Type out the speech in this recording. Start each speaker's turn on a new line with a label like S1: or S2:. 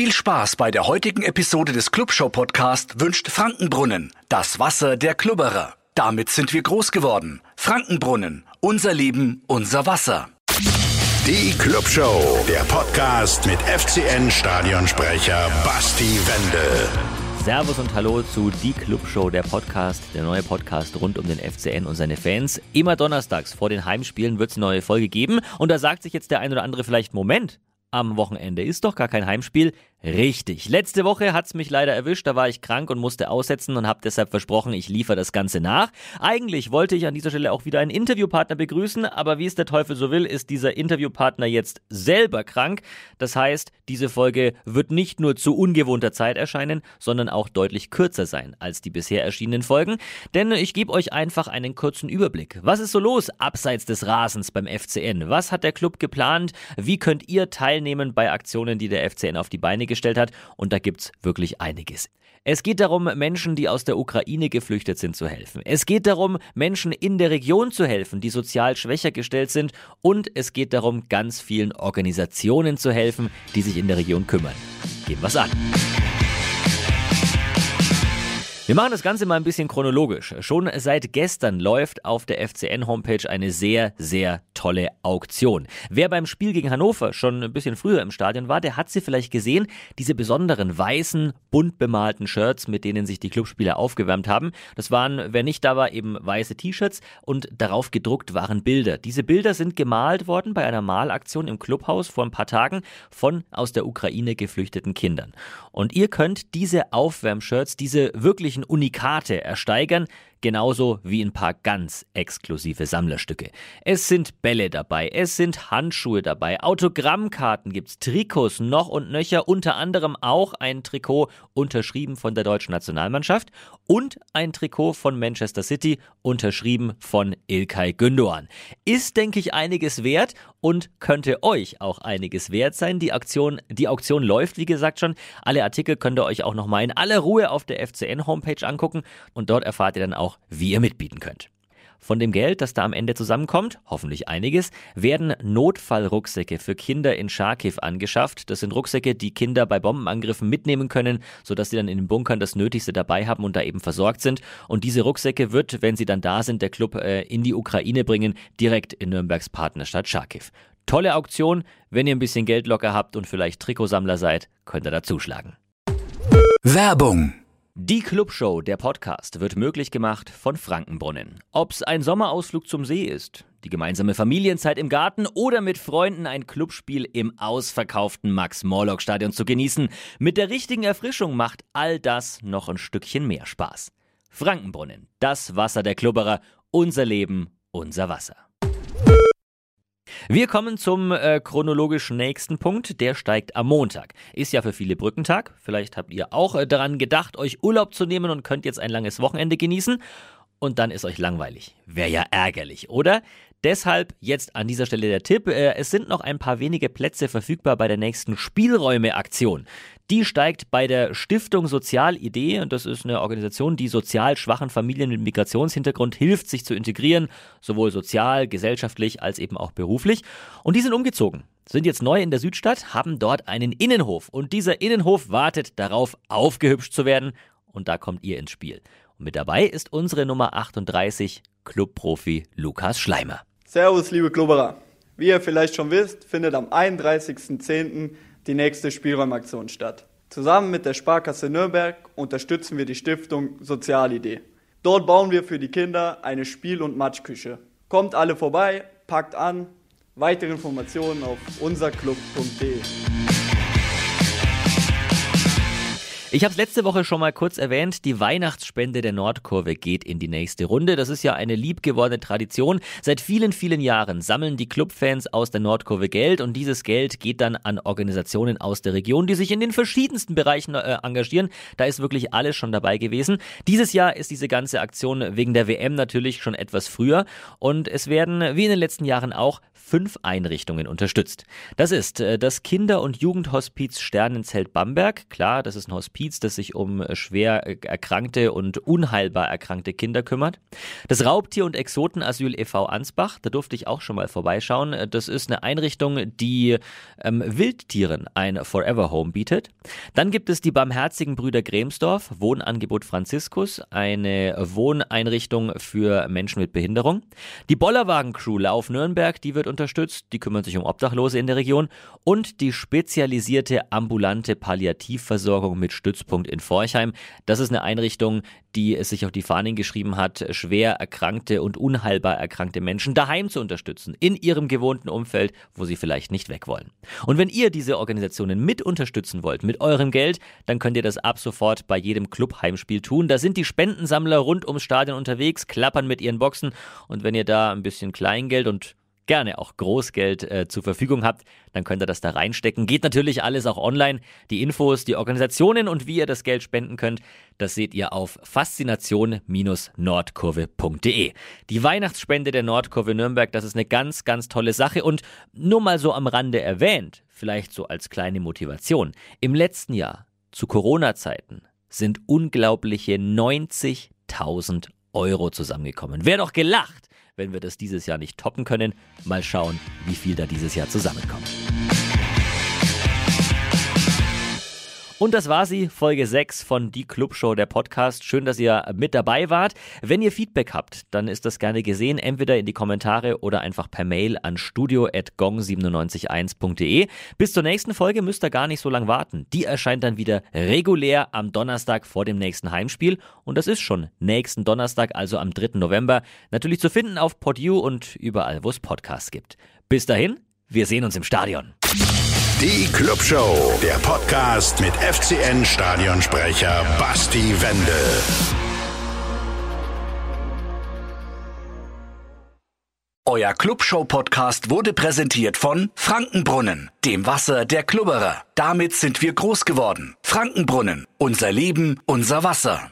S1: Viel Spaß bei der heutigen Episode des Clubshow Podcast wünscht Frankenbrunnen, das Wasser der Klubberer. Damit sind wir groß geworden. Frankenbrunnen, unser Leben, unser Wasser.
S2: Die Clubshow, der Podcast mit FCN Stadionsprecher Basti Wendel.
S3: Servus und Hallo zu Die Clubshow, der Podcast, der neue Podcast rund um den FCN und seine Fans. Immer donnerstags vor den Heimspielen wird es eine neue Folge geben und da sagt sich jetzt der ein oder andere vielleicht, Moment, am Wochenende ist doch gar kein Heimspiel. Richtig. Letzte Woche hat's mich leider erwischt, da war ich krank und musste aussetzen und habe deshalb versprochen, ich liefere das Ganze nach. Eigentlich wollte ich an dieser Stelle auch wieder einen Interviewpartner begrüßen, aber wie es der Teufel so will, ist dieser Interviewpartner jetzt selber krank. Das heißt, diese Folge wird nicht nur zu ungewohnter Zeit erscheinen, sondern auch deutlich kürzer sein als die bisher erschienenen Folgen, denn ich gebe euch einfach einen kurzen Überblick. Was ist so los abseits des Rasens beim FCN? Was hat der Club geplant? Wie könnt ihr teilnehmen bei Aktionen, die der FCN auf die Beine gestellt hat und da gibt's wirklich einiges. Es geht darum, Menschen, die aus der Ukraine geflüchtet sind, zu helfen. Es geht darum, Menschen in der Region zu helfen, die sozial schwächer gestellt sind. Und es geht darum, ganz vielen Organisationen zu helfen, die sich in der Region kümmern. Gehen wir's an. Wir machen das Ganze mal ein bisschen chronologisch. Schon seit gestern läuft auf der FCN-Homepage eine sehr, sehr tolle Auktion. Wer beim Spiel gegen Hannover schon ein bisschen früher im Stadion war, der hat sie vielleicht gesehen. Diese besonderen weißen, bunt bemalten Shirts, mit denen sich die Clubspieler aufgewärmt haben. Das waren, wer nicht da war, eben weiße T-Shirts und darauf gedruckt waren Bilder. Diese Bilder sind gemalt worden bei einer Malaktion im Clubhaus vor ein paar Tagen von aus der Ukraine geflüchteten Kindern. Und ihr könnt diese Aufwärmshirts, diese wirklichen Unikate ersteigern, genauso wie ein paar ganz exklusive Sammlerstücke. Es sind Bälle dabei, es sind Handschuhe dabei, Autogrammkarten gibt's, Trikots noch und nöcher, unter anderem auch ein Trikot unterschrieben von der deutschen Nationalmannschaft und ein Trikot von Manchester City unterschrieben von Ilkay Gündoğan. Ist denke ich einiges wert und könnte euch auch einiges wert sein. Die Aktion, die Auktion läuft, wie gesagt schon. Alle Artikel könnt ihr euch auch nochmal in aller Ruhe auf der FCN Homepage angucken und dort erfahrt ihr dann auch, wie ihr mitbieten könnt. Von dem Geld, das da am Ende zusammenkommt, hoffentlich einiges, werden Notfallrucksäcke für Kinder in Charkiw angeschafft. Das sind Rucksäcke, die Kinder bei Bombenangriffen mitnehmen können, sodass sie dann in den Bunkern das Nötigste dabei haben und da eben versorgt sind. Und diese Rucksäcke wird, wenn sie dann da sind, der Club äh, in die Ukraine bringen, direkt in Nürnbergs Partnerstadt Charkiw. Tolle Auktion. Wenn ihr ein bisschen Geld locker habt und vielleicht Trikotsammler seid, könnt ihr da zuschlagen.
S1: Werbung
S3: die Clubshow, der Podcast, wird möglich gemacht von Frankenbrunnen. Ob's ein Sommerausflug zum See ist, die gemeinsame Familienzeit im Garten oder mit Freunden ein Clubspiel im ausverkauften Max-Morlock-Stadion zu genießen, mit der richtigen Erfrischung macht all das noch ein Stückchen mehr Spaß. Frankenbrunnen, das Wasser der Klubberer, unser Leben, unser Wasser. Wir kommen zum äh, chronologisch nächsten Punkt. Der steigt am Montag. Ist ja für viele Brückentag. Vielleicht habt ihr auch äh, daran gedacht, euch Urlaub zu nehmen und könnt jetzt ein langes Wochenende genießen. Und dann ist euch langweilig. Wäre ja ärgerlich, oder? Deshalb jetzt an dieser Stelle der Tipp. Äh, es sind noch ein paar wenige Plätze verfügbar bei der nächsten Spielräume-Aktion. Die steigt bei der Stiftung Sozialidee und das ist eine Organisation, die sozial schwachen Familien mit Migrationshintergrund hilft, sich zu integrieren, sowohl sozial, gesellschaftlich als eben auch beruflich. Und die sind umgezogen, sind jetzt neu in der Südstadt, haben dort einen Innenhof und dieser Innenhof wartet darauf, aufgehübscht zu werden und da kommt ihr ins Spiel. Und mit dabei ist unsere Nummer 38, Clubprofi Lukas Schleimer.
S4: Servus, liebe Klubberer. Wie ihr vielleicht schon wisst, findet am 31.10. die nächste Spielräumaktion statt. Zusammen mit der Sparkasse Nürnberg unterstützen wir die Stiftung Sozialidee. Dort bauen wir für die Kinder eine Spiel- und Matschküche. Kommt alle vorbei, packt an. Weitere Informationen auf unserclub.de.
S3: Ich habe es letzte Woche schon mal kurz erwähnt, die Weihnachtsspende der Nordkurve geht in die nächste Runde. Das ist ja eine liebgewordene Tradition. Seit vielen, vielen Jahren sammeln die Clubfans aus der Nordkurve Geld und dieses Geld geht dann an Organisationen aus der Region, die sich in den verschiedensten Bereichen äh, engagieren. Da ist wirklich alles schon dabei gewesen. Dieses Jahr ist diese ganze Aktion wegen der WM natürlich schon etwas früher und es werden, wie in den letzten Jahren auch, fünf Einrichtungen unterstützt. Das ist äh, das Kinder- und Jugendhospiz Sternenzelt Bamberg. Klar, das ist ein Hospiz, das sich um äh, schwer äh, erkrankte und unheilbar erkrankte Kinder kümmert. Das Raubtier- und Exotenasyl e.V. Ansbach, da durfte ich auch schon mal vorbeischauen. Das ist eine Einrichtung, die ähm, Wildtieren ein Forever Home bietet. Dann gibt es die Barmherzigen Brüder Gremsdorf, Wohnangebot Franziskus, eine Wohneinrichtung für Menschen mit Behinderung. Die Bollerwagen Crew Lauf Nürnberg, die wird unterstützt, die kümmern sich um Obdachlose in der Region und die spezialisierte ambulante Palliativversorgung mit Stützpunkt in Forchheim. Das ist eine Einrichtung, die es sich auf die Fahnen geschrieben hat, schwer erkrankte und unheilbar erkrankte Menschen daheim zu unterstützen, in ihrem gewohnten Umfeld, wo sie vielleicht nicht weg wollen. Und wenn ihr diese Organisationen mit unterstützen wollt, mit eurem Geld, dann könnt ihr das ab sofort bei jedem Club-Heimspiel tun. Da sind die Spendensammler rund ums Stadion unterwegs, klappern mit ihren Boxen und wenn ihr da ein bisschen Kleingeld und gerne auch Großgeld äh, zur Verfügung habt, dann könnt ihr das da reinstecken. Geht natürlich alles auch online. Die Infos, die Organisationen und wie ihr das Geld spenden könnt, das seht ihr auf faszination-nordkurve.de. Die Weihnachtsspende der Nordkurve Nürnberg, das ist eine ganz, ganz tolle Sache und nur mal so am Rande erwähnt, vielleicht so als kleine Motivation. Im letzten Jahr, zu Corona-Zeiten, sind unglaubliche 90.000 Euro zusammengekommen. Wer doch gelacht, wenn wir das dieses Jahr nicht toppen können. Mal schauen, wie viel da dieses Jahr zusammenkommt. Und das war sie, Folge 6 von Die Clubshow, der Podcast. Schön, dass ihr mit dabei wart. Wenn ihr Feedback habt, dann ist das gerne gesehen, entweder in die Kommentare oder einfach per Mail an studio.gong971.de. Bis zur nächsten Folge müsst ihr gar nicht so lange warten. Die erscheint dann wieder regulär am Donnerstag vor dem nächsten Heimspiel. Und das ist schon nächsten Donnerstag, also am 3. November. Natürlich zu finden auf PodU und überall, wo es Podcasts gibt. Bis dahin, wir sehen uns im Stadion.
S2: Die Clubshow, der Podcast mit FCN-Stadionsprecher Basti Wendel.
S1: Euer Clubshow-Podcast wurde präsentiert von Frankenbrunnen, dem Wasser der Klubberer. Damit sind wir groß geworden. Frankenbrunnen, unser Leben, unser Wasser.